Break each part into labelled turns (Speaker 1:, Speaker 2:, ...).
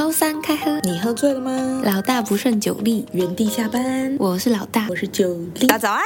Speaker 1: 周三开喝，
Speaker 2: 你喝醉了吗？
Speaker 1: 老大不胜酒力，
Speaker 2: 原地下班。
Speaker 1: 我是老大，
Speaker 2: 我是酒力。大家早安，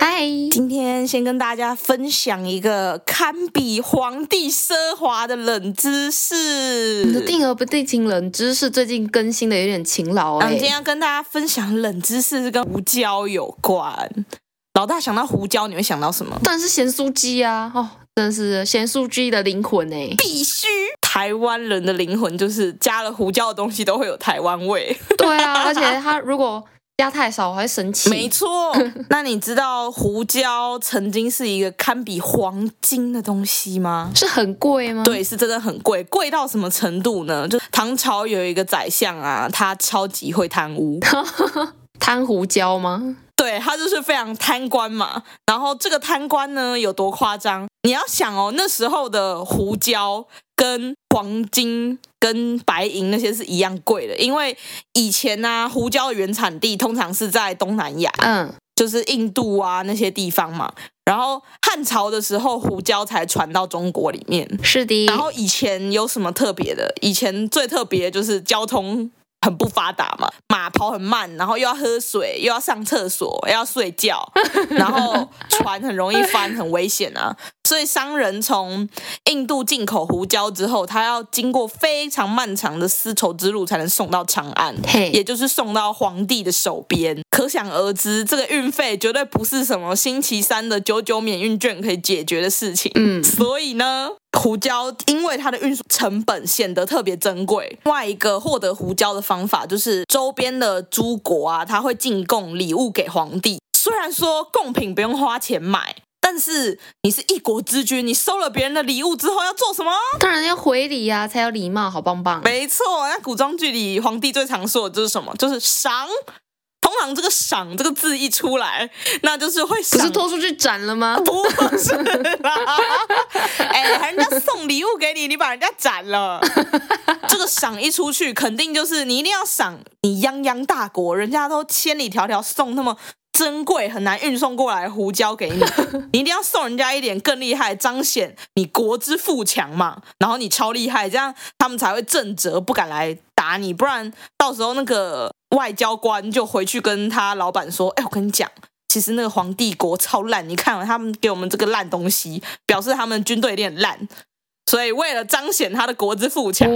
Speaker 1: 嗨！
Speaker 2: 今天先跟大家分享一个堪比皇帝奢华的冷知识。
Speaker 1: 你的定额不定情冷知识最近更新的有点勤劳哎。
Speaker 2: 今天要跟大家分享冷知识是跟胡椒有关。老大想到胡椒，你会想到什么？
Speaker 1: 当然是咸酥鸡啊！哦，真的是咸酥鸡的灵魂哎，
Speaker 2: 必须。台湾人的灵魂就是加了胡椒的东西都会有台湾味。
Speaker 1: 对啊，而且它如果加太少，我会生气。
Speaker 2: 没错。那你知道胡椒曾经是一个堪比黄金的东西吗？
Speaker 1: 是很贵吗？
Speaker 2: 对，是真的很贵。贵到什么程度呢？就唐朝有一个宰相啊，他超级会贪污。
Speaker 1: 贪胡椒吗？
Speaker 2: 对，他就是非常贪官嘛。然后这个贪官呢，有多夸张？你要想哦，那时候的胡椒跟黄金、跟白银那些是一样贵的，因为以前呢、啊，胡椒的原产地通常是在东南亚，嗯，就是印度啊那些地方嘛。然后汉朝的时候，胡椒才传到中国里面。是的。然后以前有什么特别的？以前最特别的就是交通。很不发达嘛，马跑很慢，然后又要喝水，又要上厕所，又要睡觉，然后船很容易翻，很危险啊。所以商人从印度进口胡椒之后，他要经过非常漫长的丝绸之路才能送到长安，也就是送到皇帝的手边。可想而知，这个运费绝对不是什么星期三的九九免运券可以解决的事情。嗯，所以呢。胡椒因为它的运输成本显得特别珍贵。另外一个获得胡椒的方法就是周边的诸国啊，他会进贡礼物给皇帝。虽然说贡品不用花钱买，但是你是一国之君，你收了别人的礼物之后要做什么？
Speaker 1: 当然要回礼呀，才有礼貌，好棒棒。
Speaker 2: 没错，那古装剧里皇帝最常说的就是什么？就是赏。通常这个“赏”这个字一出来，那就是会赏，
Speaker 1: 不是拖出去斩了吗？
Speaker 2: 不是啦，哎，人家送礼物给你，你把人家斩了，这个“赏”一出去，肯定就是你一定要赏你泱泱大国，人家都千里迢迢送那么珍贵、很难运送过来胡椒给你，你一定要送人家一点更厉害，彰显你国之富强嘛。然后你超厉害，这样他们才会震慑，不敢来打你，不然到时候那个。外交官就回去跟他老板说：“哎，我跟你讲，其实那个皇帝国超烂，你看他们给我们这个烂东西，表示他们军队有点烂。所以为了彰显他的国之富强，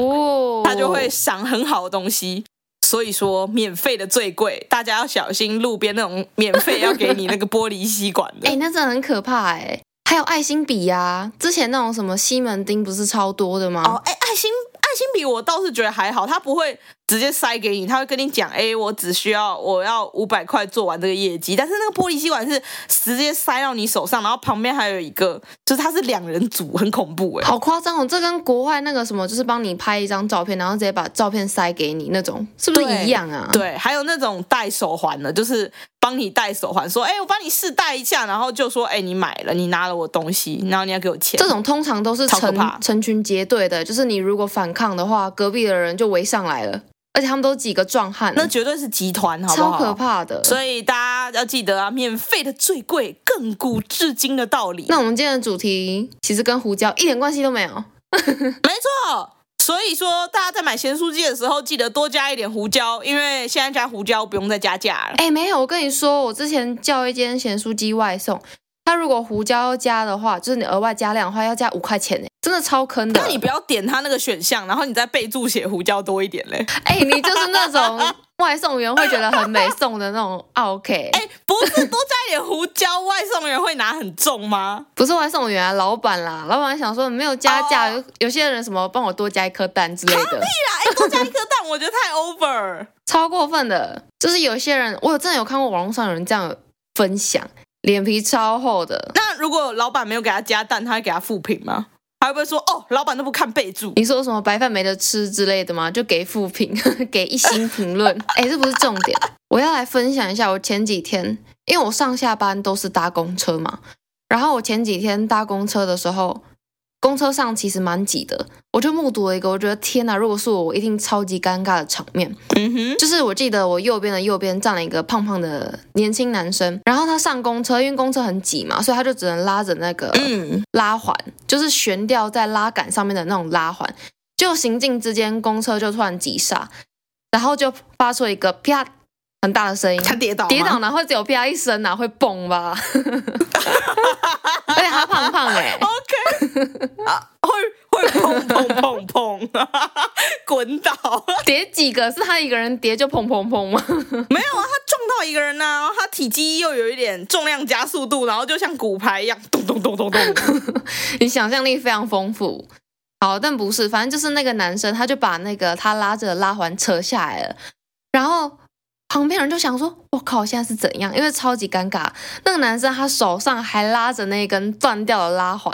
Speaker 2: 他就会赏很好的东西。所以说，免费的最贵，大家要小心路边那种免费要给你那个玻璃吸管的。
Speaker 1: 哎，那真的很可怕哎。还有爱心笔呀，之前那种什么西门町不是超多的吗？
Speaker 2: 哦，哎，爱心。”爱心笔我倒是觉得还好，他不会直接塞给你，他会跟你讲，哎，我只需要我要五百块做完这个业绩。但是那个玻璃吸管是直接塞到你手上，然后旁边还有一个，就是它是两人组，很恐怖哎，
Speaker 1: 好夸张哦！这跟国外那个什么，就是帮你拍一张照片，然后直接把照片塞给你那种，是不是一样啊？
Speaker 2: 对，对，还有那种戴手环的，就是。帮你戴手环，说，哎，我帮你试戴一下，然后就说，哎，你买了，你拿了我东西，然后你要给我钱。
Speaker 1: 这种通常都是成成群结队的，就是你如果反抗的话，隔壁的人就围上来了，而且他们都几个壮汉，
Speaker 2: 那绝对是集团，好不好？
Speaker 1: 超可怕的。
Speaker 2: 所以大家要记得啊，免费的最贵，亘古至今的道理。
Speaker 1: 那我们今天的主题其实跟胡椒一点关系都没有，
Speaker 2: 没错。所以说，大家在买咸酥鸡的时候，记得多加一点胡椒，因为现在加胡椒不用再加价了。
Speaker 1: 哎，没有，我跟你说，我之前叫一间咸酥鸡外送，它如果胡椒要加的话，就是你额外加量的话，要加五块钱呢，真的超坑的。
Speaker 2: 那你不要点他那个选项，然后你再备注写胡椒多一点嘞。
Speaker 1: 哎，你就是那种。外送员会觉得很美送的那种，OK？
Speaker 2: 哎，不是多加一点胡椒，外送员会拿很重吗？
Speaker 1: 不是外送员啊，老板啦，老板想说没有加价，有、oh. 有些人什么帮我多加一颗蛋之类的。可以
Speaker 2: 啦，哎，多加一颗蛋，我觉得太 over，
Speaker 1: 超过分的。就是有些人，我有真的有看过网络上有人这样分享，脸皮超厚的。
Speaker 2: 那如果老板没有给他加蛋，他会给他复评吗？还会不会说哦，老板都不看备注？
Speaker 1: 你说什么白饭没得吃之类的吗？就给负评，给一星评论。哎，这不是重点。我要来分享一下，我前几天，因为我上下班都是搭公车嘛，然后我前几天搭公车的时候。公车上其实蛮挤的，我就目睹了一个，我觉得天哪！如果是我，我一定超级尴尬的场面。嗯哼，就是我记得我右边的右边站了一个胖胖的年轻男生，然后他上公车，因为公车很挤嘛，所以他就只能拉着那个拉环，就是悬吊在拉杆上面的那种拉环。就行进之间，公车就突然急刹，然后就发出一个啪很大的声音。
Speaker 2: 他跌倒，
Speaker 1: 跌倒，然后只有啪一声，哪会蹦吧？而且他胖胖哎、欸。
Speaker 2: OK，啊，会会砰砰砰砰，滚倒。
Speaker 1: 跌几个？是他一个人跌就砰砰砰吗？
Speaker 2: 没有啊，他撞到一个人啊，然后他体积又有一点重量加速度，然后就像骨牌一样，咚咚咚咚咚。
Speaker 1: 你想象力非常丰富。好，但不是，反正就是那个男生，他就把那个他拉着的拉环扯下来了，然后旁边人就想说：“我靠，现在是怎样？”因为超级尴尬，那个男生他手上还拉着那根断掉的拉环。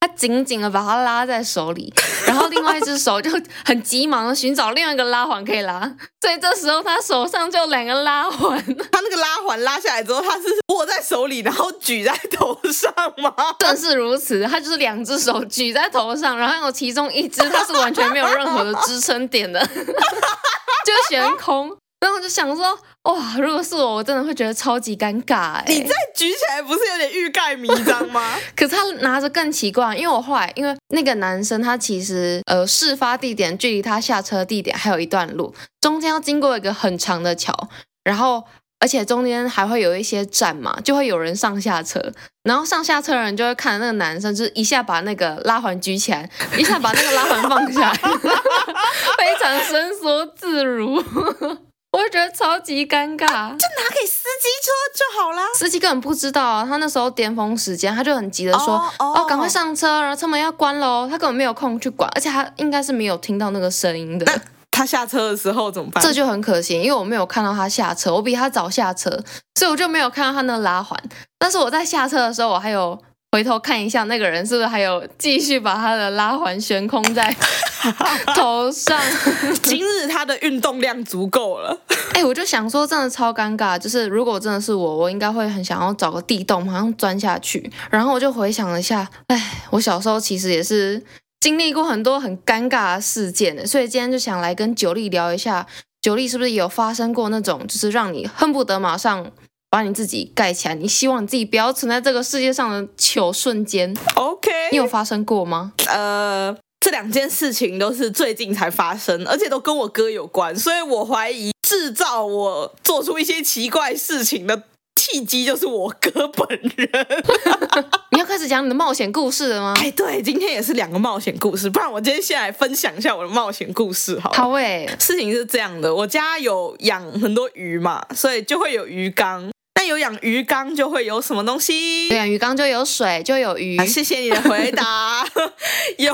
Speaker 1: 他紧紧的把它拉在手里，然后另外一只手就很急忙的寻找另外一个拉环可以拉，所以这时候他手上就有两个拉环。
Speaker 2: 他那个拉环拉下来之后，他是握在手里，然后举在头上吗？
Speaker 1: 正是如此，他就是两只手举在头上，然后有其中一只他是完全没有任何的支撑点的，就悬空。然后我就想说，哇，如果是我，我真的会觉得超级尴尬哎。
Speaker 2: 你再举起来，不是有点欲盖弥彰吗？
Speaker 1: 可是他拿着更奇怪，因为我后来，因为那个男生他其实呃，事发地点距离他下车地点还有一段路，中间要经过一个很长的桥，然后而且中间还会有一些站嘛，就会有人上下车，然后上下车的人就会看那个男生，就是一下把那个拉环举起来，一下把那个拉环放下来，非常伸缩自如。我就觉得超级尴尬，啊，
Speaker 2: 就拿给司机车就好啦。
Speaker 1: 司机根本不知道啊，他那时候巅峰时间，他就很急的说：“ oh, oh. 哦，赶快上车，然后车门要关喽。”他根本没有空去管，而且他应该是没有听到那个声音的。
Speaker 2: 那他下车的时候怎么办？
Speaker 1: 这就很可惜，因为我没有看到他下车，我比他早下车，所以我就没有看到他那个拉环。但是我在下车的时候，我还有。回头看一下那个人是不是还有继续把他的拉环悬空在 头上？
Speaker 2: 今日他的运动量足够了。
Speaker 1: 哎、欸，我就想说，真的超尴尬。就是如果真的是我，我应该会很想要找个地洞，马上钻下去。然后我就回想了一下，哎，我小时候其实也是经历过很多很尴尬的事件的，所以今天就想来跟九莉聊一下，九莉是不是有发生过那种，就是让你恨不得马上。把你自己盖起来，你希望你自己不要存在这个世界上的糗瞬间。
Speaker 2: OK，
Speaker 1: 你有发生过吗？
Speaker 2: 呃，这两件事情都是最近才发生，而且都跟我哥有关，所以我怀疑制造我做出一些奇怪事情的契机就是我哥本人。
Speaker 1: 你要开始讲你的冒险故事了吗？
Speaker 2: 哎，对，今天也是两个冒险故事，不然我今天先来分享一下我的冒险故事好。
Speaker 1: 好诶，
Speaker 2: 事情是这样的，我家有养很多鱼嘛，所以就会有鱼缸。有养鱼缸就会有什么东西？
Speaker 1: 对，鱼缸就有水，就有鱼。
Speaker 2: 啊，谢谢你的回答。有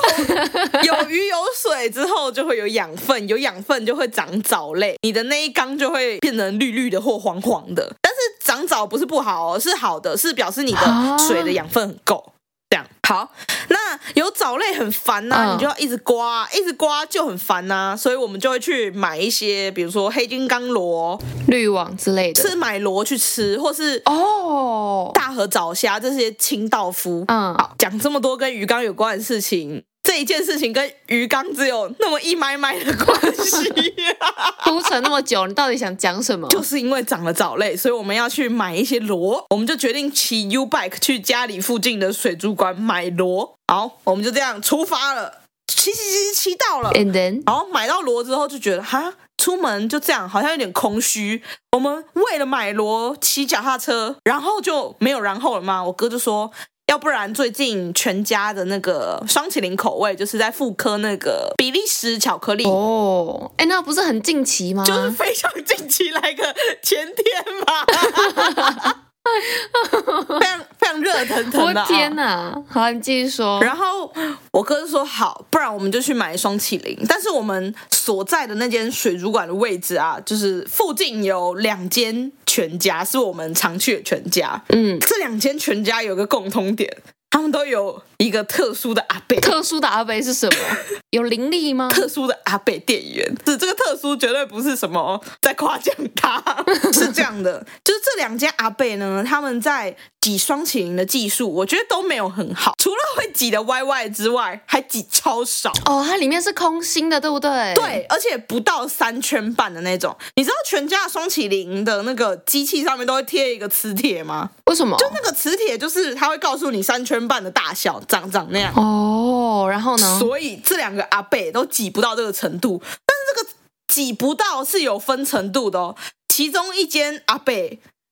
Speaker 2: 有鱼有水之后就会有养分，有养分就会长藻类，你的那一缸就会变成绿绿的或黄黄的。但是长藻不是不好哦，是好的，是表示你的水的养分很够。这样。好，那有藻类很烦呐、啊，你就要一直刮，一直刮就很烦呐、啊，所以我们就会去买一些，比如说黑金刚螺、
Speaker 1: 滤网之类的，
Speaker 2: 是买螺去吃，或是
Speaker 1: 哦。
Speaker 2: 大河藻虾这些清道夫。嗯，好，讲这么多跟鱼缸有关的事情。这一件事情跟鱼缸只有那么一麦麦的关系，
Speaker 1: 铺陈那么久，你到底想讲什么？
Speaker 2: 就是因为长了藻类，所以我们要去买一些螺，我们就决定骑 U bike 去家里附近的水族馆买螺。好，我们就这样出发了，骑骑骑骑到了
Speaker 1: ，And then，
Speaker 2: 然后买到螺之后就觉得哈，出门就这样好像有点空虚。我们为了买螺骑脚踏车，然后就没有然后了吗？我哥就说。要不然最近全家的那个双麒麟口味就是在复刻那个比利时巧克力
Speaker 1: 哦，哎，那不是很近期吗？
Speaker 2: 就是非常近期，来个前天嘛。非常非常热腾腾的，
Speaker 1: 我天哪！好，你继续说。
Speaker 2: 然后我哥就说好，不然我们就去买双麒麟。但是我们所在的那间水族馆的位置啊，就是附近有两间全家，是我们常去的全家。嗯，这两间全家有个共通点。他们都有一个特殊的阿贝，
Speaker 1: 特殊的阿贝是什么？有灵力吗？
Speaker 2: 特殊的阿贝店员，是这个特殊绝对不是什么在夸奖他，是这样的，就是这两家阿贝呢，他们在挤双麒麟的技术，我觉得都没有很好，除了会挤的歪歪之外，还挤超少
Speaker 1: 哦，它里面是空心的，对不对？
Speaker 2: 对，而且不到三圈半的那种。你知道全家的霜淇淋的那个机器上面都会贴一个磁铁吗？
Speaker 1: 为什么？
Speaker 2: 就那个磁铁，就是它会告诉你三圈半的大小，长长那样。
Speaker 1: 哦，然后呢？
Speaker 2: 所以这两个阿伯都挤不到这个程度，但是这个挤不到是有分程度的哦。其中一间阿伯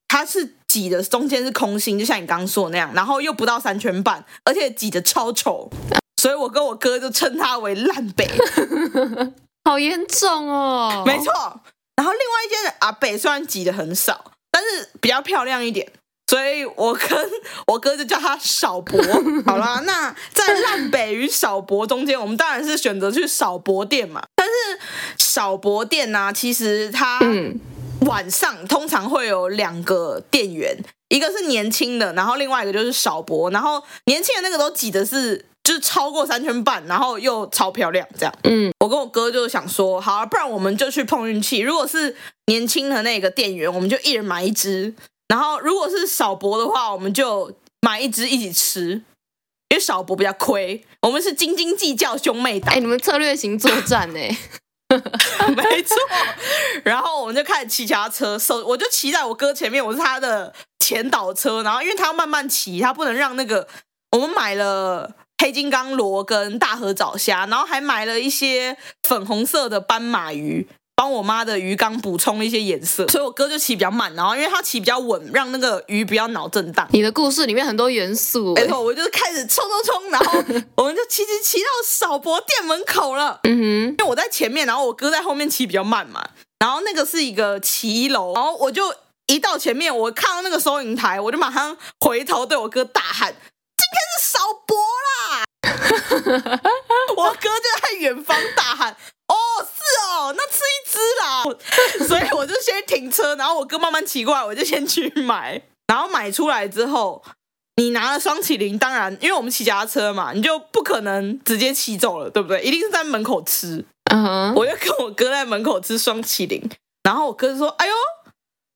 Speaker 2: 他是挤的中间是空心，就像你刚刚说的那样，然后又不到三圈半，而且挤的超丑，所以我跟我哥就称他为烂北，
Speaker 1: 好严重哦。
Speaker 2: 没错。然后另外一间阿伯虽然挤的很少，但是比较漂亮一点，所以我跟我哥就叫他少博。好啦，那在烂北与少博中间，我们当然是选择去少博店嘛。但是少博店呢、啊，其实它晚上通常会有两个店员，一个是年轻的，然后另外一个就是少博。然后年轻的那个都挤的是。就是超过三圈半，然后又超漂亮，这样。嗯，我跟我哥就想说，好，啊不然我们就去碰运气。如果是年轻的那个店员，我们就一人买一只；然后如果是少博的话，我们就买一只一起吃，因为少博比较亏。我们是斤斤计较兄妹档。
Speaker 1: 哎，你们策略型作战呢？
Speaker 2: 没错。然后我们就开始骑车，手我就骑在我哥前面，我是他的前导车。然后因为他要慢慢骑，他不能让那个我们买了。黑金刚螺跟大河藻虾，然后还买了一些粉红色的斑马鱼，帮我妈的鱼缸补充一些颜色。所以我哥就骑比较慢，然后因为他骑比较稳，让那个鱼不要脑震荡。
Speaker 1: 你的故事里面很多元素，
Speaker 2: 没错，我就开始冲冲冲，然后 我们就骑骑骑到少博店门口了。嗯哼，因为我在前面，然后我哥在后面骑比较慢嘛。然后那个是一个骑楼，然后我就一到前面，我看到那个收银台，我就马上回头对我哥大喊。今天是少博啦！我哥就在远方大喊：“哦，是哦，那吃一只啦！” 所以我就先停车，然后我哥慢慢骑过来，我就先去买。然后买出来之后，你拿了双麒麟，当然，因为我们骑脚踏车嘛，你就不可能直接骑走了，对不对？一定是在门口吃。嗯哼，我就跟我哥在门口吃双麒麟，然后我哥就说：“哎呦，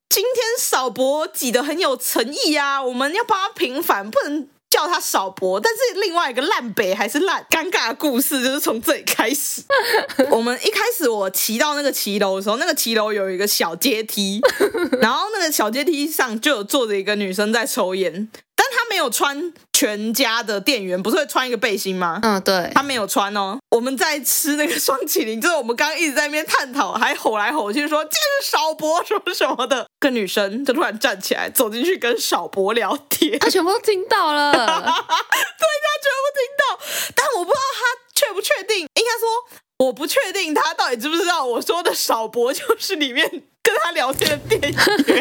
Speaker 2: 今天少博挤得很有诚意啊，我们要帮他平反，不能。”叫他少博，但是另外一个烂北还是烂，尴尬的故事就是从这里开始。我们一开始我骑到那个骑楼的时候，那个骑楼有一个小阶梯，然后那个小阶梯上就有坐着一个女生在抽烟。但他没有穿全家的店员不是会穿一个背心吗？嗯，对，他没有穿哦。我们在吃那个双麒麟，就是我们刚刚一直在那边探讨，还吼来吼去说这是少博什么什么的。个女生就突然站起来走进去跟少博聊天，
Speaker 1: 他全部都听到了，对，他全
Speaker 2: 部听到，但我不知道他确不确定，应该说我不确定他到底知不知道我说的少博就是里面。跟他聊天的店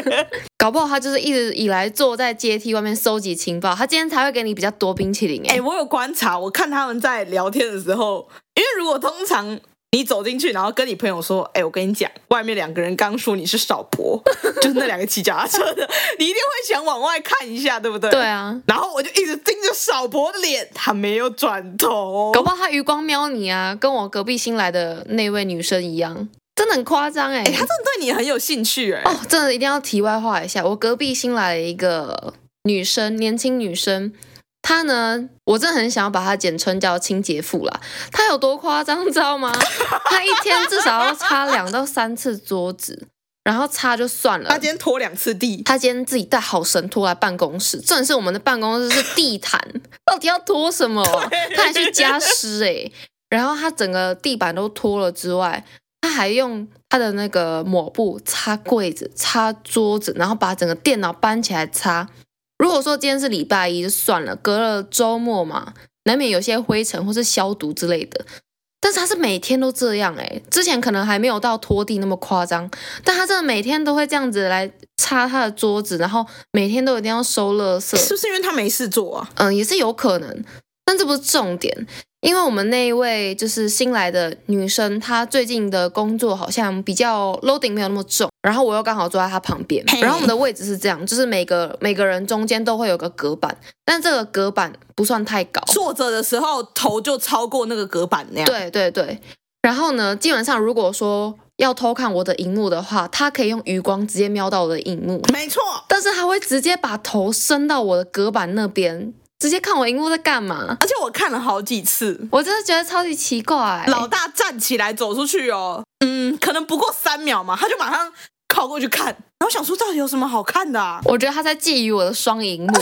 Speaker 2: 员，
Speaker 1: 搞不好他就是一直以来坐在阶梯外面收集情报，他今天才会给你比较多冰淇淋。
Speaker 2: 哎、欸，我有观察，我看他们在聊天的时候，因为如果通常你走进去，然后跟你朋友说，哎、欸，我跟你讲，外面两个人刚说你是少婆，就是那两个骑脚踏车的，你一定会想往外看一下，对不对？
Speaker 1: 对啊。
Speaker 2: 然后我就一直盯着少婆的脸，他没有转头，
Speaker 1: 搞不好他余光瞄你啊，跟我隔壁新来的那位女生一样。真的很夸张哎！
Speaker 2: 哎，他真的对你很有兴趣哎！
Speaker 1: 哦，真的一定要题外话一下，我隔壁新来了一个女生，年轻女生，她呢，我真的很想要把他简称叫清洁妇啦。他有多夸张，知道吗？他一天至少要擦两到三次桌子，然后擦就算了，
Speaker 2: 他今天拖两次地，
Speaker 1: 他今天自己带好神拖来办公室，正是我们的办公室是地毯，到底要拖什么？他还去加湿哎，然后他整个地板都拖了之外。他还用他的那个抹布擦柜子、擦桌子，然后把整个电脑搬起来擦。如果说今天是礼拜一就算了，隔了周末嘛，难免有些灰尘或是消毒之类的。但是他是每天都这样诶，之前可能还没有到拖地那么夸张，但他真的每天都会这样子来擦他的桌子，然后每天都一定要收垃圾。
Speaker 2: 是不是因为他没事做啊？
Speaker 1: 嗯，也是有可能，但这不是重点。因为我们那一位就是新来的女生，她最近的工作好像比较 loading 没有那么重，然后我又刚好坐在他旁边，然后我们的位置是这样，就是每个每个人中间都会有个隔板，但这个隔板不算太高，
Speaker 2: 坐着的时候头就超过那个隔板那样。
Speaker 1: 对对对，然后呢，基本上如果说要偷看我的荧幕的话，他可以用余光直接瞄到我的荧幕，
Speaker 2: 没错，
Speaker 1: 但是他会直接把头伸到我的隔板那边。直接看我荧幕在干嘛？
Speaker 2: 而且我看了好几次，
Speaker 1: 我真的觉得超级奇怪。
Speaker 2: 老大站起来走出去哦，嗯，可能不过三秒嘛，他就马上靠过去看，然后想说到底有什么好看的啊？
Speaker 1: 我觉得他在觊觎我的双荧幕，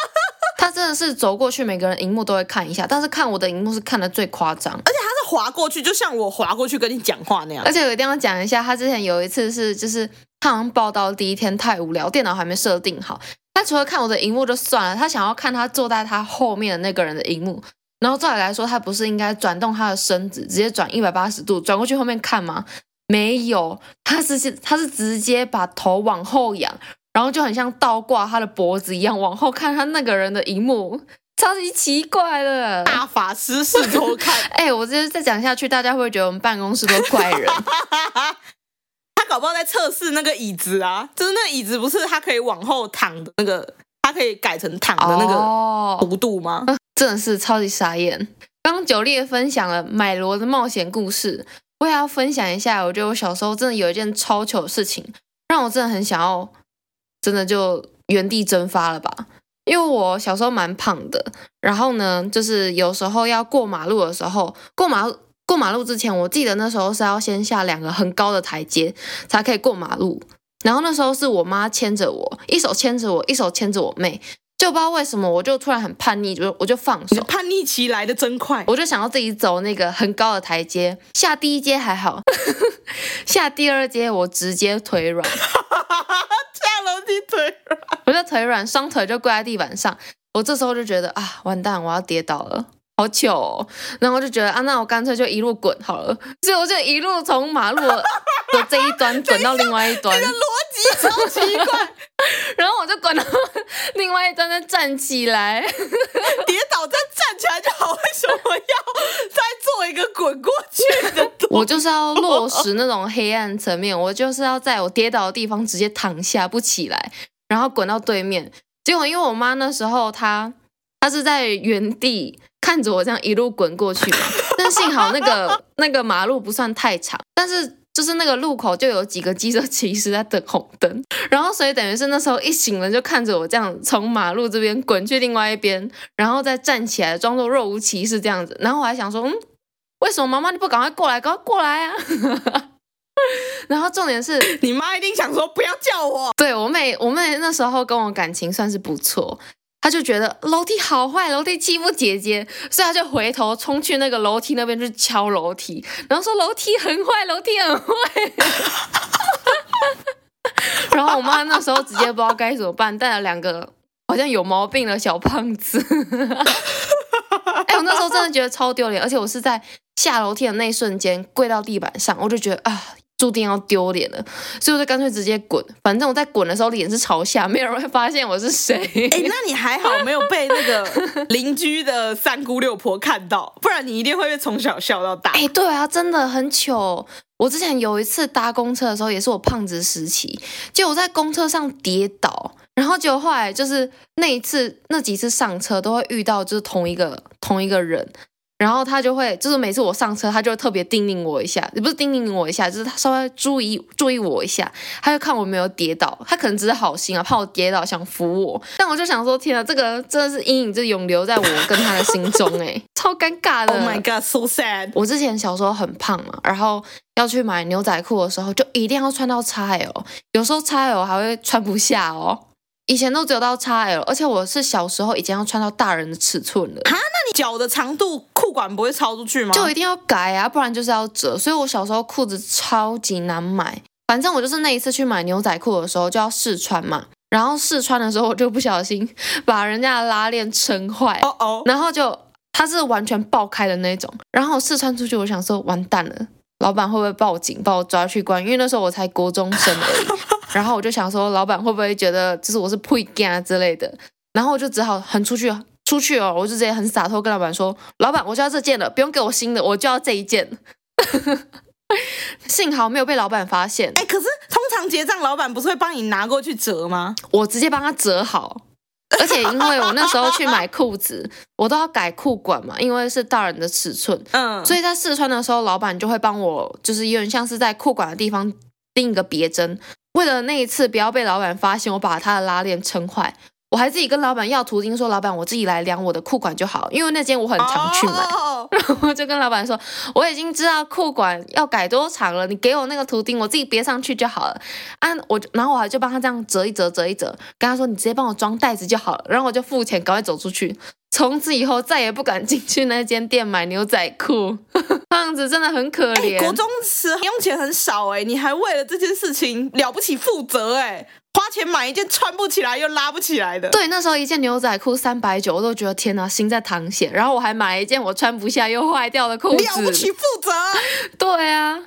Speaker 1: 他真的是走过去，每个人荧幕都会看一下，但是看我的荧幕是看的最夸张，
Speaker 2: 而且他是滑过去，就像我滑过去跟你讲话那样。
Speaker 1: 而且我一定要讲一下，他之前有一次是，就是他好像报到第一天太无聊，电脑还没设定好，他除了看我的荧幕就算了，他想要看他坐在他后面的那个人的荧幕，然后照理来说，他不是应该转动他的身子，直接转一百八十度转过去后面看吗？没有，他是他是直接把头往后仰。然后就很像倒挂他的脖子一样往后看他那个人的荧幕，超级奇怪的。
Speaker 2: 大法师试图看，
Speaker 1: 哎、欸，我这再讲下去，大家会不会觉得我们办公室都怪人？
Speaker 2: 他搞不好在测试那个椅子啊，就是那个椅子不是它可以往后躺的那个，它可以改成躺的那个弧度吗？
Speaker 1: 哦、真的是超级傻眼。刚刚九烈分享了买罗的冒险故事，我也要分享一下。我觉得我小时候真的有一件超糗的事情，让我真的很想要。真的就原地蒸发了吧？因为我小时候蛮胖的，然后呢，就是有时候要过马路的时候，过马路过马路之前，我记得那时候是要先下两个很高的台阶才可以过马路。然后那时候是我妈牵着我，一手牵着我，一手牵着我妹，就不知道为什么，我就突然很叛逆，就我就放手。
Speaker 2: 叛逆期来的真快，
Speaker 1: 我就想要自己走那个很高的台阶，下第一阶还好，下第二阶我直接腿软。
Speaker 2: 下楼梯腿软，
Speaker 1: 我就腿软，双腿就跪在地板上。我这时候就觉得啊，完蛋，我要跌倒了，好糗哦。然后我就觉得啊，那我干脆就一路滚好了。所以我就一路从马路的这一端滚到另外一端。
Speaker 2: 你的逻辑超奇怪。
Speaker 1: 然后我就滚到另外一端，再站起来，
Speaker 2: 跌倒再站起来就好。为什么要再做一个滚过去的？
Speaker 1: 我就是要落实那种黑暗层面，我就是要在我跌倒的地方直接躺下不起来，然后滚到对面。结果因为我妈那时候她她是在原地看着我这样一路滚过去嘛，但幸好那个那个马路不算太长，但是就是那个路口就有几个机车骑士在等红灯，然后所以等于是那时候一醒了就看着我这样从马路这边滚去另外一边，然后再站起来装作若无其事这样子，然后我还想说嗯。为什么妈妈你不赶快过来，赶快过来啊！然后重点是
Speaker 2: 你妈一定想说不要叫我。
Speaker 1: 对，我妹，我妹那时候跟我感情算是不错，他就觉得楼梯好坏，楼梯欺负姐姐，所以他就回头冲去那个楼梯那边去敲楼梯，然后说楼梯很坏，楼梯很坏。然后我妈那时候直接不知道该怎么办，带了两个好像有毛病的小胖子。哎，我那时候真的觉得超丢脸，而且我是在。下楼梯的那一瞬间跪到地板上，我就觉得啊，注定要丢脸了，所以我就干脆直接滚。反正我在滚的时候脸是朝下，没有人会发现我是谁。
Speaker 2: 哎，那你还好没有被那个 邻居的三姑六婆看到，不然你一定会被从小笑到大。
Speaker 1: 哎，对啊，真的很糗。我之前有一次搭公车的时候，也是我胖子时期，就我在公车上跌倒，然后结果后来就是那一次那几次上车都会遇到，就是同一个同一个人。然后他就会，就是每次我上车，他就特别叮咛我一下，也不是叮咛我一下，就是他稍微注意注意我一下，他就看我没有跌倒，他可能只是好心啊，怕我跌倒想扶我。但我就想说，天啊，这个真的是阴影，就永留在我跟他的心中，哎，超尴尬的。
Speaker 2: Oh my god, so sad。
Speaker 1: 我之前小时候很胖嘛，然后要去买牛仔裤的时候，就一定要穿到 XL，有时候 XL 还会穿不下哦。以前都只有到 XL，而且我是小时候已经要穿到大人的尺寸了。
Speaker 2: 哈，那你脚的长度裤管不会超出去吗？
Speaker 1: 就一定要改啊，不然就是要折。所以我小时候裤子超级难买。反正我就是那一次去买牛仔裤的时候就要试穿嘛，然后试穿的时候我就不小心把人家的拉链撑坏，
Speaker 2: 哦哦，
Speaker 1: 然后就它是完全爆开的那种。然后我试穿出去，我想说完蛋了，老板会不会报警把我抓去关？因为那时候我才国中生而已。然后我就想说，老板会不会觉得就是我是配件啊之类的？然后我就只好很出去，出去哦，我就直接很洒脱跟老板说：“老板，我就要这件了，不用给我新的，我就要这一件。”幸好没有被老板发现。
Speaker 2: 哎，可是通常结账，老板不是会帮你拿过去折吗？
Speaker 1: 我直接帮他折好，而且因为我那时候去买裤子，我都要改裤管嘛，因为是大人的尺寸，嗯，所以在试穿的时候，老板就会帮我，就是有点像是在裤管的地方钉一个别针。为了那一次不要被老板发现，我把他的拉链撑坏，我还自己跟老板要图钉，说老板我自己来量我的裤管就好，因为那间我很常去买。
Speaker 2: 哦、
Speaker 1: 然后我就跟老板说，我已经知道裤管要改多长了，你给我那个图钉，我自己别上去就好了。啊，我然后我还就帮他这样折一折，折一折，跟他说你直接帮我装袋子就好了。然后我就付钱，赶快走出去。从此以后再也不敢进去那间店买牛仔裤。胖子真的很可怜。
Speaker 2: 欸、国中时用钱很少哎、欸，你还为了这件事情了不起负责哎、欸。花钱买一件穿不起来又拉不起来的，
Speaker 1: 对，那时候一件牛仔裤三百九，我都觉得天哪，心在淌血。然后我还买了一件我穿不下又坏掉的裤子，
Speaker 2: 了不起负责。
Speaker 1: 对啊，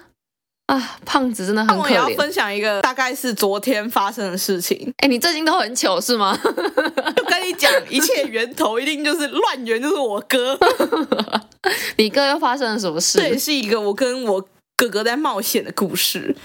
Speaker 1: 啊，胖子真的很可怜。
Speaker 2: 我也要分享一个大概是昨天发生的事情。
Speaker 1: 哎，你最近都很糗是吗？
Speaker 2: 我跟你讲，一切源头一定就是乱源，就是我哥。
Speaker 1: 你哥又发生了什么事？
Speaker 2: 这也，是一个我跟我哥哥在冒险的故事。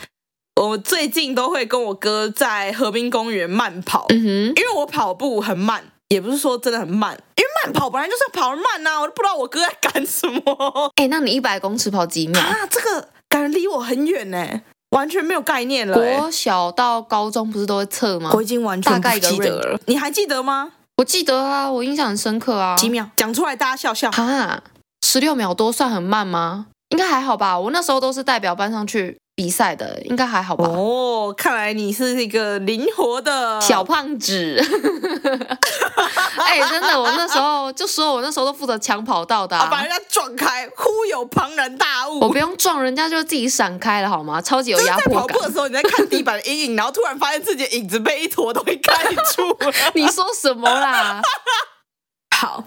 Speaker 2: 我最近都会跟我哥在河滨公园慢跑，嗯哼，因为我跑步很慢，也不是说真的很慢，因为慢跑本来就是要跑得慢呐，我都不知道我哥在干什么。
Speaker 1: 哎，那你一百公尺跑几秒
Speaker 2: 啊？这个感觉离我很远呢，完全没有概念了。
Speaker 1: 国小到高中不是都会测吗？
Speaker 2: 我已经完全大概记得了，你还记得吗？
Speaker 1: 我记得啊，我印象很深刻啊。
Speaker 2: 几秒？讲出来大家笑笑。
Speaker 1: 啊，十六秒多算很慢吗？应该还好吧，我那时候都是代表班上去。比赛的应该还好吧？
Speaker 2: 哦，看来你是一个灵活的
Speaker 1: 小胖子。哎、欸，真的，我那时候就说，我那时候都负责抢跑道的、啊，
Speaker 2: 把人家撞开，忽悠庞然大物。
Speaker 1: 我不用撞，人家就自己闪开了，好吗？超级有压迫感。
Speaker 2: 在跑步的时候，你在看地板的阴影，然后突然发现自己的影子被一坨东西盖住。
Speaker 1: 你说什么啦？
Speaker 2: 好。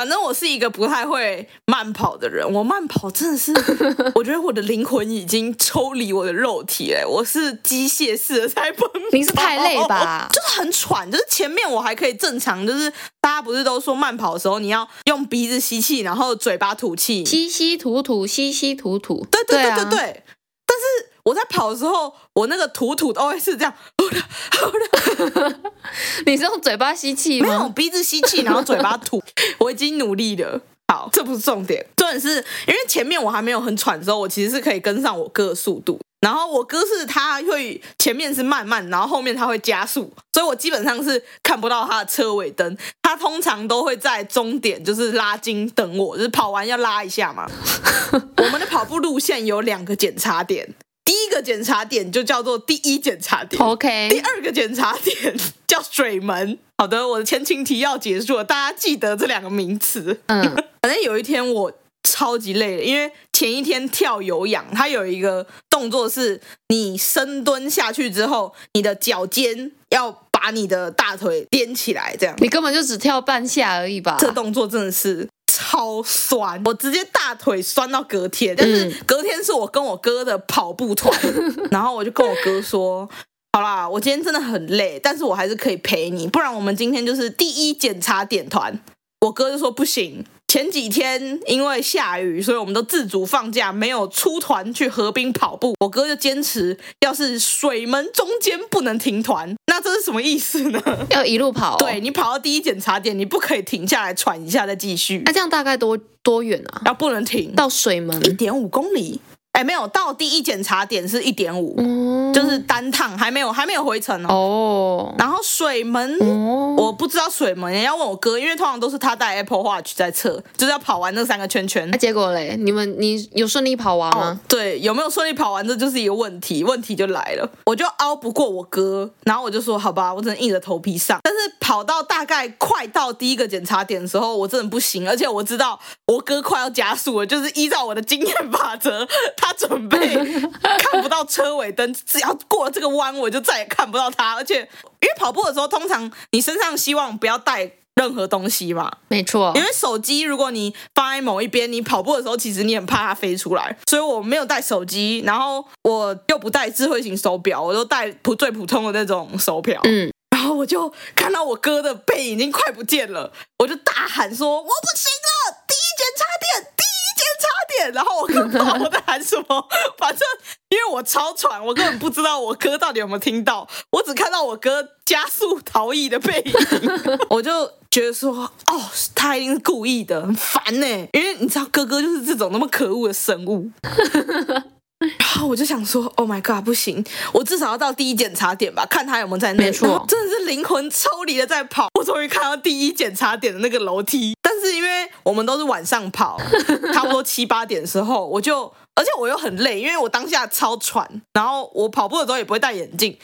Speaker 2: 反正我是一个不太会慢跑的人，我慢跑真的是，我觉得我的灵魂已经抽离我的肉体了，我是机械式的在奔跑。
Speaker 1: 你是太累吧？
Speaker 2: 就是很喘，就是前面我还可以正常，就是大家不是都说慢跑的时候你要用鼻子吸气，然后嘴巴吐气，
Speaker 1: 吸吸吐吐，吸吸吐吐。
Speaker 2: 对对对对对。但是我在跑的时候，我那个吐吐都会是这样。
Speaker 1: 你是用嘴巴吸气吗？
Speaker 2: 没有，鼻子吸气，然后嘴巴吐。我已经努力了。好，这不是重点，重点是因为前面我还没有很喘的时候，我其实是可以跟上我哥的速度。然后我哥是他会前面是慢慢，然后后面他会加速，所以我基本上是看不到他的车尾灯。他通常都会在终点就是拉筋等我，就是跑完要拉一下嘛。我们的跑步路线有两个检查点。第一个检查点就叫做第一检查点
Speaker 1: ，OK。
Speaker 2: 第二个检查点叫水门。好的，我的前情提要结束了，大家记得这两个名词。嗯，反正有一天我超级累了，因为前一天跳有氧，它有一个动作是你深蹲下去之后，你的脚尖要把你的大腿踮起来，这样。
Speaker 1: 你根本就只跳半下而已吧？
Speaker 2: 这动作真的是。超酸，我直接大腿酸到隔天。但是隔天是我跟我哥的跑步团，然后我就跟我哥说：“好啦，我今天真的很累，但是我还是可以陪你，不然我们今天就是第一检查点团。”我哥就说：“不行。”前几天因为下雨，所以我们都自主放假，没有出团去河滨跑步。我哥就坚持，要是水门中间不能停团，那这是什么意思呢？
Speaker 1: 要一路跑哦？
Speaker 2: 对，你跑到第一检查点，你不可以停下来喘一下再继续。
Speaker 1: 那这样大概多多远啊？
Speaker 2: 要不能停
Speaker 1: 到水门
Speaker 2: 一点五公里。哎，没有到第一检查点是一点五，就是单趟还没有还没有回程哦。哦，然后水门，哦、我不知道水门，你要问我哥，因为通常都是他带 Apple Watch 在测，就是要跑完那三个圈圈。
Speaker 1: 那、啊、结果嘞？你们你有顺利跑完吗？
Speaker 2: 哦、对，有没有顺利跑完，这就是一个问题。问题就来了，我就拗不过我哥，然后我就说好吧，我只能硬着头皮上。但是跑到大概快到第一个检查点的时候，我真的不行，而且我知道我哥快要加速了，就是依照我的经验法则。他准备 看不到车尾灯，只要过了这个弯，我就再也看不到他。而且，因为跑步的时候，通常你身上希望不要带任何东西嘛，
Speaker 1: 没错。
Speaker 2: 因为手机，如果你放在某一边，你跑步的时候，其实你很怕它飞出来。所以我没有带手机，然后我又不带智慧型手表，我都带普最普通的那种手表。嗯，然后我就看到我哥的背影已经快不见了，我就大喊说：“我不行了！第一检查点。”然后我哥不知道我在喊什么，反正因为我超喘，我根本不知道我哥到底有没有听到，我只看到我哥加速逃逸的背影，我就觉得说，哦，他一定是故意的，很烦呢，因为你知道哥哥就是这种那么可恶的生物。然后我就想说，Oh my god，不行，我至少要到第一检查点吧，看他有没有在那。
Speaker 1: 没错，
Speaker 2: 真的是灵魂抽离的在跑。我终于看到第一检查点的那个楼梯，但是因为我们都是晚上跑，差不多七八点的时候，我就，而且我又很累，因为我当下超喘，然后我跑步的时候也不会戴眼镜，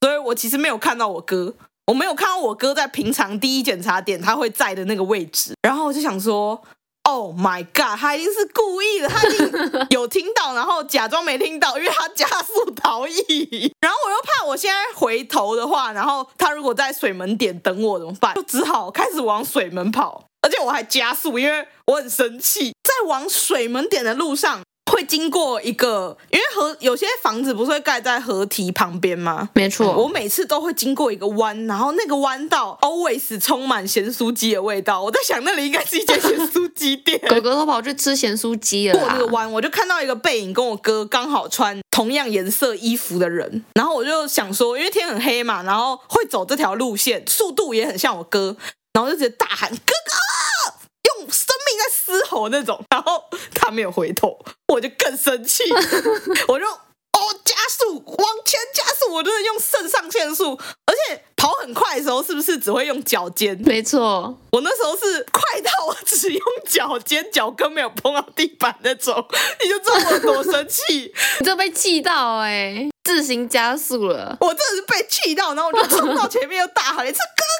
Speaker 2: 所以我其实没有看到我哥，我没有看到我哥在平常第一检查点他会在的那个位置，然后我就想说。Oh my god！他一定是故意的，他一定有听到，然后假装没听到，因为他加速逃逸。然后我又怕我现在回头的话，然后他如果在水门点等我怎么办？就只好开始往水门跑，而且我还加速，因为我很生气。在往水门点的路上。会经过一个，因为河有些房子不是会盖在河堤旁边吗？
Speaker 1: 没错，
Speaker 2: 我每次都会经过一个弯，然后那个弯道 always 充满咸酥鸡的味道。我在想，那里应该是一间咸酥鸡店。
Speaker 1: 狗狗都跑去吃咸酥鸡了。
Speaker 2: 过那个弯，我就看到一个背影，跟我哥刚好穿同样颜色衣服的人。然后我就想说，因为天很黑嘛，然后会走这条路线，速度也很像我哥，然后就直接大喊：“哥哥！”用生命在嘶吼那种，然后他没有回头，我就更生气，我就哦加速往前加速，我就是用肾上腺素，而且跑很快的时候是不是只会用脚尖？
Speaker 1: 没错，
Speaker 2: 我那时候是快到我只用脚尖，脚跟没有碰到地板那种，你就知道我有多生气，
Speaker 1: 你这被气到哎、欸，自行加速了，
Speaker 2: 我真的是被气到，然后我就冲到前面又大喊一次哥哥。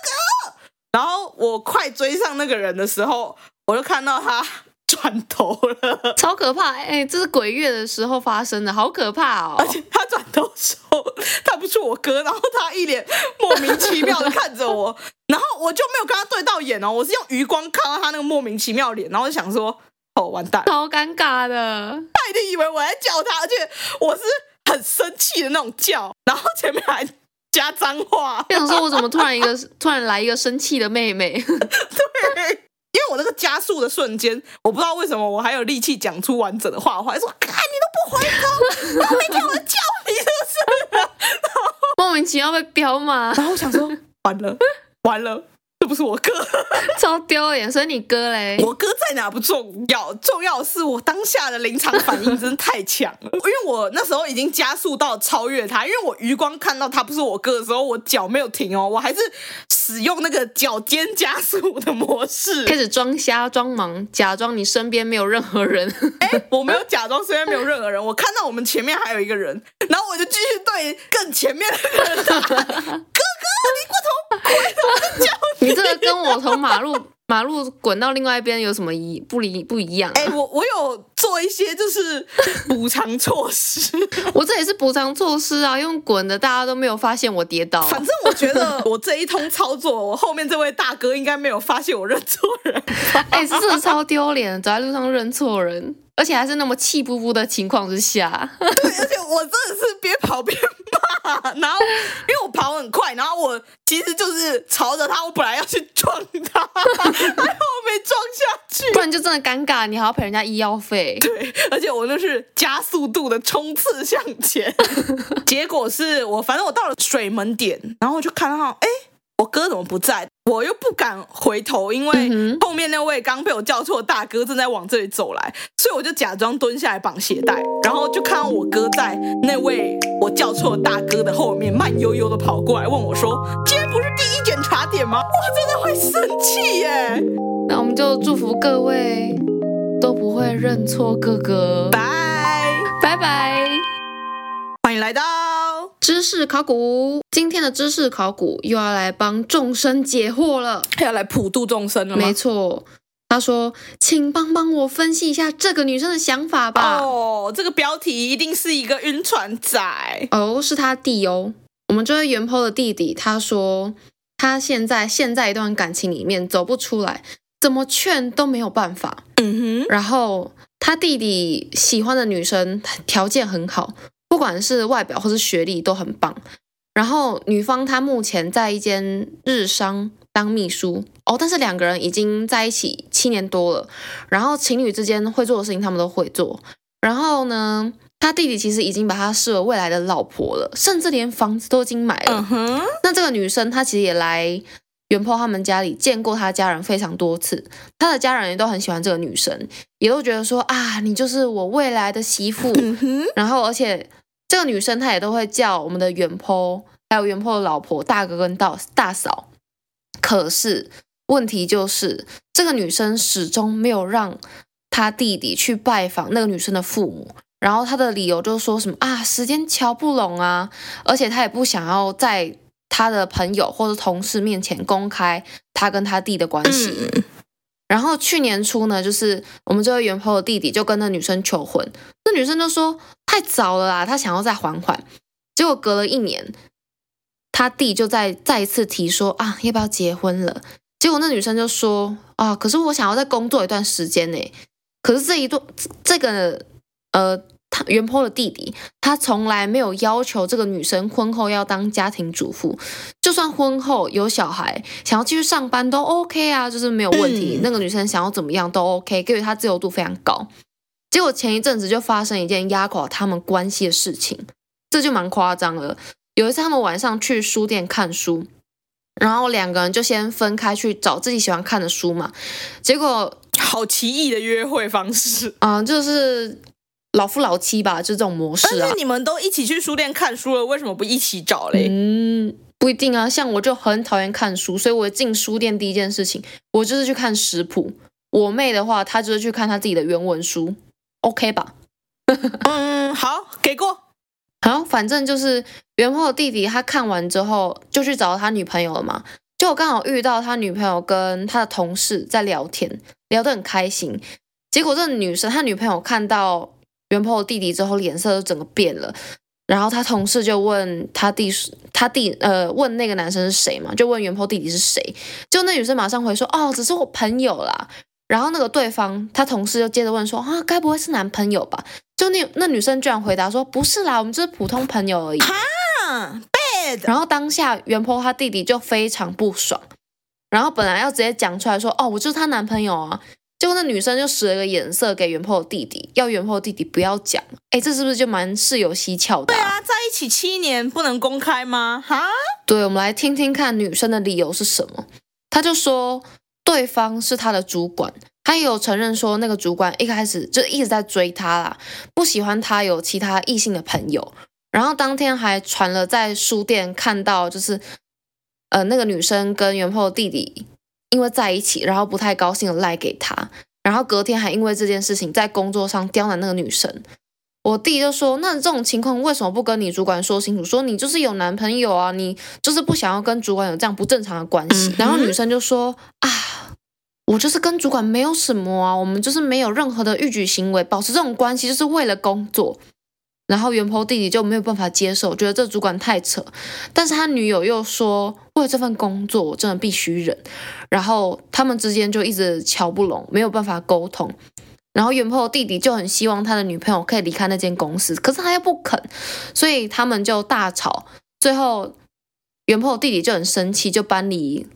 Speaker 2: 然后我快追上那个人的时候，我就看到他转头了，
Speaker 1: 超可怕！哎，这是鬼月的时候发生的，好可怕哦！
Speaker 2: 而且他转头的时候，他不是我哥，然后他一脸莫名其妙的看着我，然后我就没有跟他对到眼哦，我是用余光看到他那个莫名其妙脸，然后就想说，哦，完蛋，
Speaker 1: 超尴尬的，
Speaker 2: 他一定以为我在叫他，而且我是很生气的那种叫，然后前面还。加脏话，
Speaker 1: 想说我怎么突然一个突然来一个生气的妹妹？对，
Speaker 2: 因为我那个加速的瞬间，我不知道为什么我还有力气讲出完整的话，我还说：“看你都不回头，我没听我叫你，是不是？”
Speaker 1: 莫名其妙被彪嘛，
Speaker 2: 然后我想说完了，完了。这不是我哥，
Speaker 1: 超丢脸。所以你哥嘞？
Speaker 2: 我哥在哪不重要，重要是我当下的临场反应真的太强了。因为我那时候已经加速到超越他，因为我余光看到他不是我哥的时候，我脚没有停哦，我还是使用那个脚尖加速的模式，
Speaker 1: 开始装瞎装盲，假装你身边没有任何人。
Speaker 2: 哎，我没有假装身边没有任何人，我看到我们前面还有一个人，然后我就继续对更前面的人打，你过头，回头叫你。
Speaker 1: 你这个跟我从马路 马路滚到另外一边有什么一不离不一样？
Speaker 2: 哎，我我有做一些就是补偿措施，
Speaker 1: 我这也是补偿措施啊，用滚的大家都没有发现我跌倒。
Speaker 2: 反正我觉得我这一通操作，我后面这位大哥应该没有发现我认错人。
Speaker 1: 哎，这真的超丢脸，走在路上认错人。而且还是那么气呼呼的情况之下，
Speaker 2: 对，而且我真的是边跑边骂，然后因为我跑很快，然后我其实就是朝着他，我本来要去撞他，然后我没撞下去，
Speaker 1: 不然就真的尴尬，你还要赔人家医药费。
Speaker 2: 对，而且我就是加速度的冲刺向前，结果是我反正我到了水门点，然后我就看到，哎。我哥怎么不在？我又不敢回头，因为后面那位刚被我叫错的大哥正在往这里走来，所以我就假装蹲下来绑鞋带，然后就看到我哥在那位我叫错的大哥的后面慢悠悠的跑过来，问我说：“今天不是第一检查点吗？”我真的会生气耶！
Speaker 1: 那我们就祝福各位都不会认错哥哥，
Speaker 2: 拜
Speaker 1: 拜拜，
Speaker 2: 欢迎来到。
Speaker 1: 知识考古，今天的知识考古又要来帮众生解惑了，
Speaker 2: 要来普度众生了。
Speaker 1: 没错，他说：“请帮帮我分析一下这个女生的想法吧。”
Speaker 2: 哦，这个标题一定是一个晕船仔
Speaker 1: 哦，是他弟哦。我们这位原 po 的弟弟，他说他现在陷在一段感情里面走不出来，怎么劝都没有办法。
Speaker 2: 嗯哼，
Speaker 1: 然后他弟弟喜欢的女生条件很好。不管是外表或是学历都很棒，然后女方她目前在一间日商当秘书。哦，但是两个人已经在一起七年多了，然后情侣之间会做的事情他们都会做，然后呢，他弟弟其实已经把她视为未来的老婆了，甚至连房子都已经买了。那这个女生她其实也来元坡他们家里见过他家人非常多次，他的家人也都很喜欢这个女生，也都觉得说啊，你就是我未来的媳妇。嗯、然后，而且这个女生她也都会叫我们的袁坡，还有袁坡的老婆大哥跟大大嫂。可是问题就是，这个女生始终没有让他弟弟去拜访那个女生的父母。然后他的理由就是说什么啊，时间瞧不拢啊，而且他也不想要在。他的朋友或者同事面前公开他跟他弟的关系，然后去年初呢，就是我们这位原朋友的弟弟就跟那女生求婚，那女生就说太早了啦，她想要再缓缓。结果隔了一年，他弟就再再一次提说啊，要不要结婚了？结果那女生就说啊，可是我想要再工作一段时间呢。可是这一段这个呃。他原 po 的弟弟，他从来没有要求这个女生婚后要当家庭主妇，就算婚后有小孩，想要继续上班都 OK 啊，就是没有问题。嗯、那个女生想要怎么样都 OK，给予她自由度非常高。结果前一阵子就发生一件压垮他们关系的事情，这就蛮夸张了。有一次他们晚上去书店看书，然后两个人就先分开去找自己喜欢看的书嘛。结果
Speaker 2: 好奇异的约会方式
Speaker 1: 啊、嗯，就是。老夫老妻吧，就这种模式啊。
Speaker 2: 但是你们都一起去书店看书了，为什么不一起找嘞？
Speaker 1: 嗯，不一定啊。像我就很讨厌看书，所以我进书店第一件事情，我就是去看食谱。我妹的话，她就是去看她自己的原文书，OK 吧？
Speaker 2: 嗯，好，给过。
Speaker 1: 好，反正就是原 po 的弟弟，他看完之后就去找他女朋友了嘛。就我刚好遇到他女朋友跟他的同事在聊天，聊得很开心。结果这个女生，他女朋友看到。原 po 的弟弟之后脸色就整个变了，然后他同事就问他弟，他弟呃问那个男生是谁嘛，就问原 po 弟弟是谁，就那女生马上回说哦，只是我朋友啦。然后那个对方他同事就接着问说啊，该不会是男朋友吧？就那那女生居然回答说不是啦，我们就是普通朋友而已。
Speaker 2: 哈，bad。
Speaker 1: 然后当下原 po 他弟弟就非常不爽，然后本来要直接讲出来说哦，我就是她男朋友啊。结果那女生就使了个眼色给元的弟弟，要元的弟弟不要讲。哎，这是不是就蛮事有蹊跷的？
Speaker 2: 对啊，在一起七年不能公开吗？哈？
Speaker 1: 对，我们来听听看女生的理由是什么。她就说对方是她的主管，她也有承认说那个主管一开始就一直在追她啦，不喜欢她有其他异性的朋友。然后当天还传了在书店看到，就是呃那个女生跟元的弟弟。因为在一起，然后不太高兴的赖给他，然后隔天还因为这件事情在工作上刁难那个女生。我弟就说：“那这种情况为什么不跟你主管说清楚？说你就是有男朋友啊，你就是不想要跟主管有这样不正常的关系。”然后女生就说：“啊，我就是跟主管没有什么啊，我们就是没有任何的欲举行为，保持这种关系就是为了工作。”然后原 po 弟弟就没有办法接受，觉得这主管太扯。但是他女友又说，为了这份工作，我真的必须忍。然后他们之间就一直乔不拢，没有办法沟通。然后原 po 弟弟就很希望他的女朋友可以离开那间公司，可是他又不肯，所以他们就大吵。最后原 po 弟弟就很生气，就搬离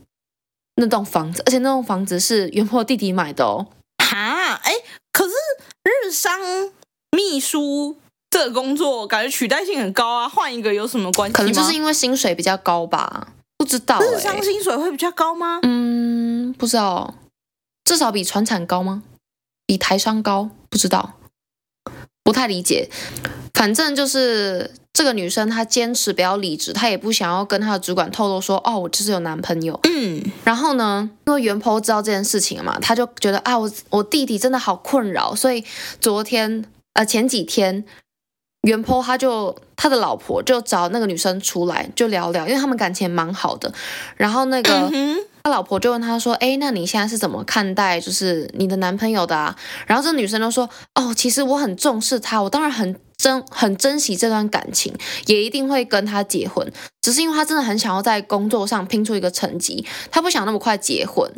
Speaker 1: 那栋房子，而且那栋房子是原 po 弟弟买的哦。
Speaker 2: 哈，哎，可是日商秘书。这个工作感觉取代性很高啊，换一个有什么关系？
Speaker 1: 可能就是因为薪水比较高吧，不知道、欸。日商
Speaker 2: 薪水会比较高吗？
Speaker 1: 嗯，不知道，至少比船产高吗？比台商高？不知道，不太理解。反正就是这个女生她坚持不要离职，她也不想要跟她的主管透露说，哦，我就是有男朋友。嗯，然后呢，因为原 po 知道这件事情了嘛，她就觉得啊，我我弟弟真的好困扰，所以昨天呃前几天。原 po 他就他的老婆就找那个女生出来就聊聊，因为他们感情蛮好的。然后那个、嗯、他老婆就问他说：“哎，那你现在是怎么看待就是你的男朋友的啊？”然后这女生就说：“哦，其实我很重视他，我当然很珍很珍惜这段感情，也一定会跟他结婚。只是因为他真的很想要在工作上拼出一个成绩，他不想那么快结婚。”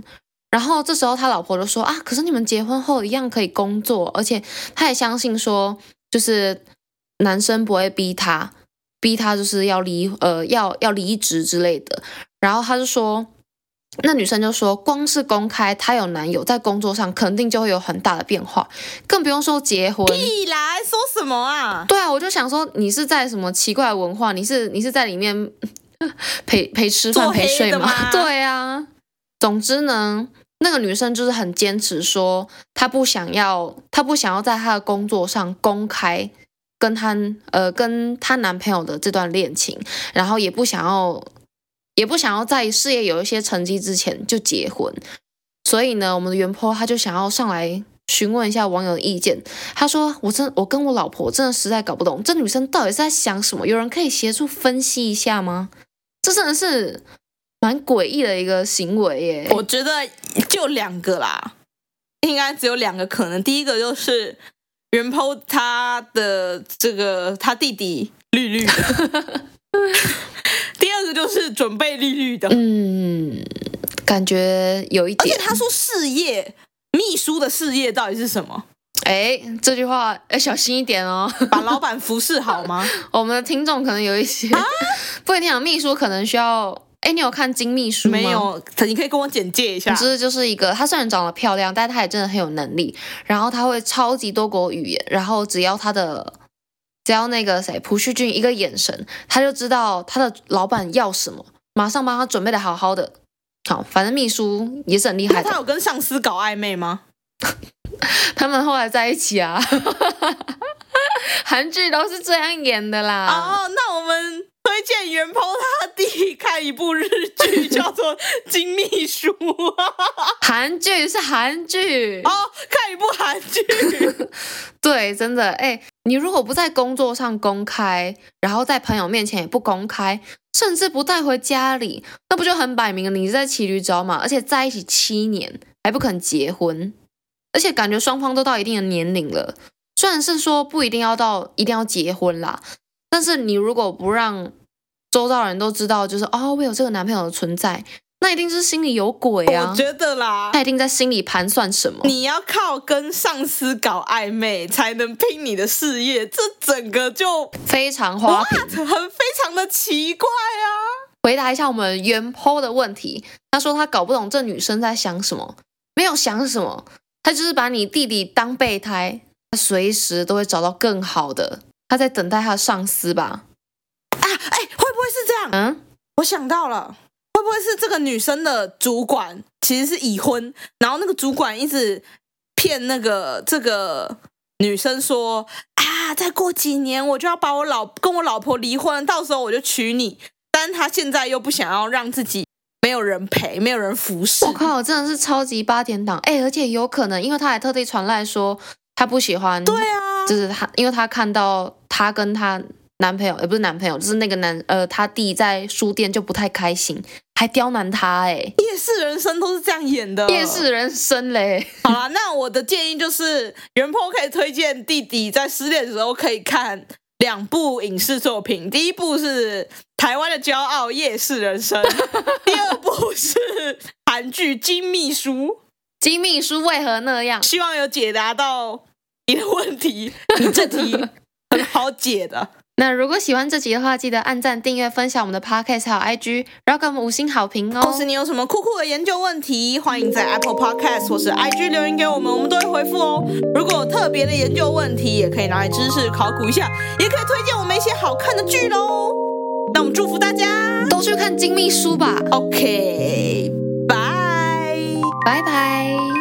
Speaker 1: 然后这时候他老婆就说：“啊，可是你们结婚后一样可以工作，而且他也相信说就是。”男生不会逼她，逼她就是要离呃要要离职之类的。然后他就说，那女生就说，光是公开她有男友，在工作上肯定就会有很大的变化，更不用说结婚。
Speaker 2: 屁啦，说什么啊？
Speaker 1: 对啊，我就想说，你是在什么奇怪的文化？你是你是在里面 陪陪吃饭陪睡吗？吗 对啊，总之呢，那个女生就是很坚持说，她不想要，她不想要在她的工作上公开跟她呃跟她男朋友的这段恋情，然后也不想要，也不想要在事业有一些成绩之前就结婚。所以呢，我们的原坡他就想要上来。询问一下网友的意见，他说：“我真，我跟我老婆真的实在搞不懂，这女生到底是在想什么？有人可以协助分析一下吗？这真的是蛮诡异的一个行为耶。”
Speaker 2: 我觉得就两个啦，应该只有两个可能。第一个就是原 po 他的这个他弟弟绿绿的，第二个就是准备绿绿的。
Speaker 1: 嗯，感觉有一点。
Speaker 2: 而且他说事业。秘书的事业到底是什么？
Speaker 1: 哎，这句话要小心一点哦，
Speaker 2: 把老板服侍好吗？
Speaker 1: 我们的听众可能有一些、啊、不一定啊。秘书可能需要，哎，你有看金秘书吗？
Speaker 2: 没有，你可以跟我简介一下。
Speaker 1: 就是就是一个，她虽然长得漂亮，但是他也真的很有能力。然后她会超级多国语言，然后只要她的，只要那个谁朴叙俊一个眼神，他就知道他的老板要什么，马上帮他准备的好好的。好，反正秘书也是很厉害的。
Speaker 2: 他有跟上司搞暧昧吗？
Speaker 1: 他们后来在一起啊。韩剧都是这样演的啦。
Speaker 2: 哦，那我们推荐原 po 他弟看一部日剧，叫做《金秘书》。
Speaker 1: 韩剧是韩剧
Speaker 2: 哦，看一部韩剧。
Speaker 1: 对，真的，哎，你如果不在工作上公开，然后在朋友面前也不公开。甚至不带回家里，那不就很摆明了你是在骑驴找马？而且在一起七年还不肯结婚，而且感觉双方都到一定的年龄了。虽然是说不一定要到一定要结婚啦，但是你如果不让周遭人都知道，就是哦，我有这个男朋友的存在。那一定是心里有鬼啊！
Speaker 2: 我觉得啦，
Speaker 1: 他一定在心里盘算什么。
Speaker 2: 你要靠跟上司搞暧昧才能拼你的事业，这整个就
Speaker 1: 非常花瓶，
Speaker 2: 很非常的奇怪啊！
Speaker 1: 回答一下我们原 po 的问题，他说他搞不懂这女生在想什么，没有想什么，他就是把你弟弟当备胎，他随时都会找到更好的，他在等待他的上司吧？
Speaker 2: 啊，哎，会不会是这样？嗯，我想到了。会不会是这个女生的主管其实是已婚，然后那个主管一直骗那个这个女生说啊，再过几年我就要把我老跟我老婆离婚，到时候我就娶你。但是他现在又不想要让自己没有人陪，没有人服侍。
Speaker 1: 我靠，真的是超级八点档哎！而且有可能，因为他还特地传来说他不喜欢，
Speaker 2: 对啊，
Speaker 1: 就是他，因为他看到他跟他男朋友，也不是男朋友，就是那个男呃，他弟在书店就不太开心。还刁难他哎！
Speaker 2: 夜市人生都是这样演的。
Speaker 1: 夜市人生嘞，
Speaker 2: 好啦，那我的建议就是，原 po 可以推荐弟弟在失恋的时候可以看两部影视作品。第一部是台湾的骄傲《夜市人生》，第二部是韩剧《金秘书》。
Speaker 1: 金秘书为何那样？
Speaker 2: 希望有解答到你的问题。你这题 很好解的。
Speaker 1: 那如果喜欢这集的话，记得按赞、订阅、分享我们的 Podcast 还有 IG，然后给我们五星好评哦。
Speaker 2: 同时，你有什么酷酷的研究问题，欢迎在 Apple Podcast 或是 IG 留言给我们，我们都会回复哦。如果有特别的研究问题，也可以拿来知识考古一下，也可以推荐我们一些好看的剧喽。那我们祝福大家
Speaker 1: 都去看《金秘书》吧。
Speaker 2: OK，拜
Speaker 1: 拜拜。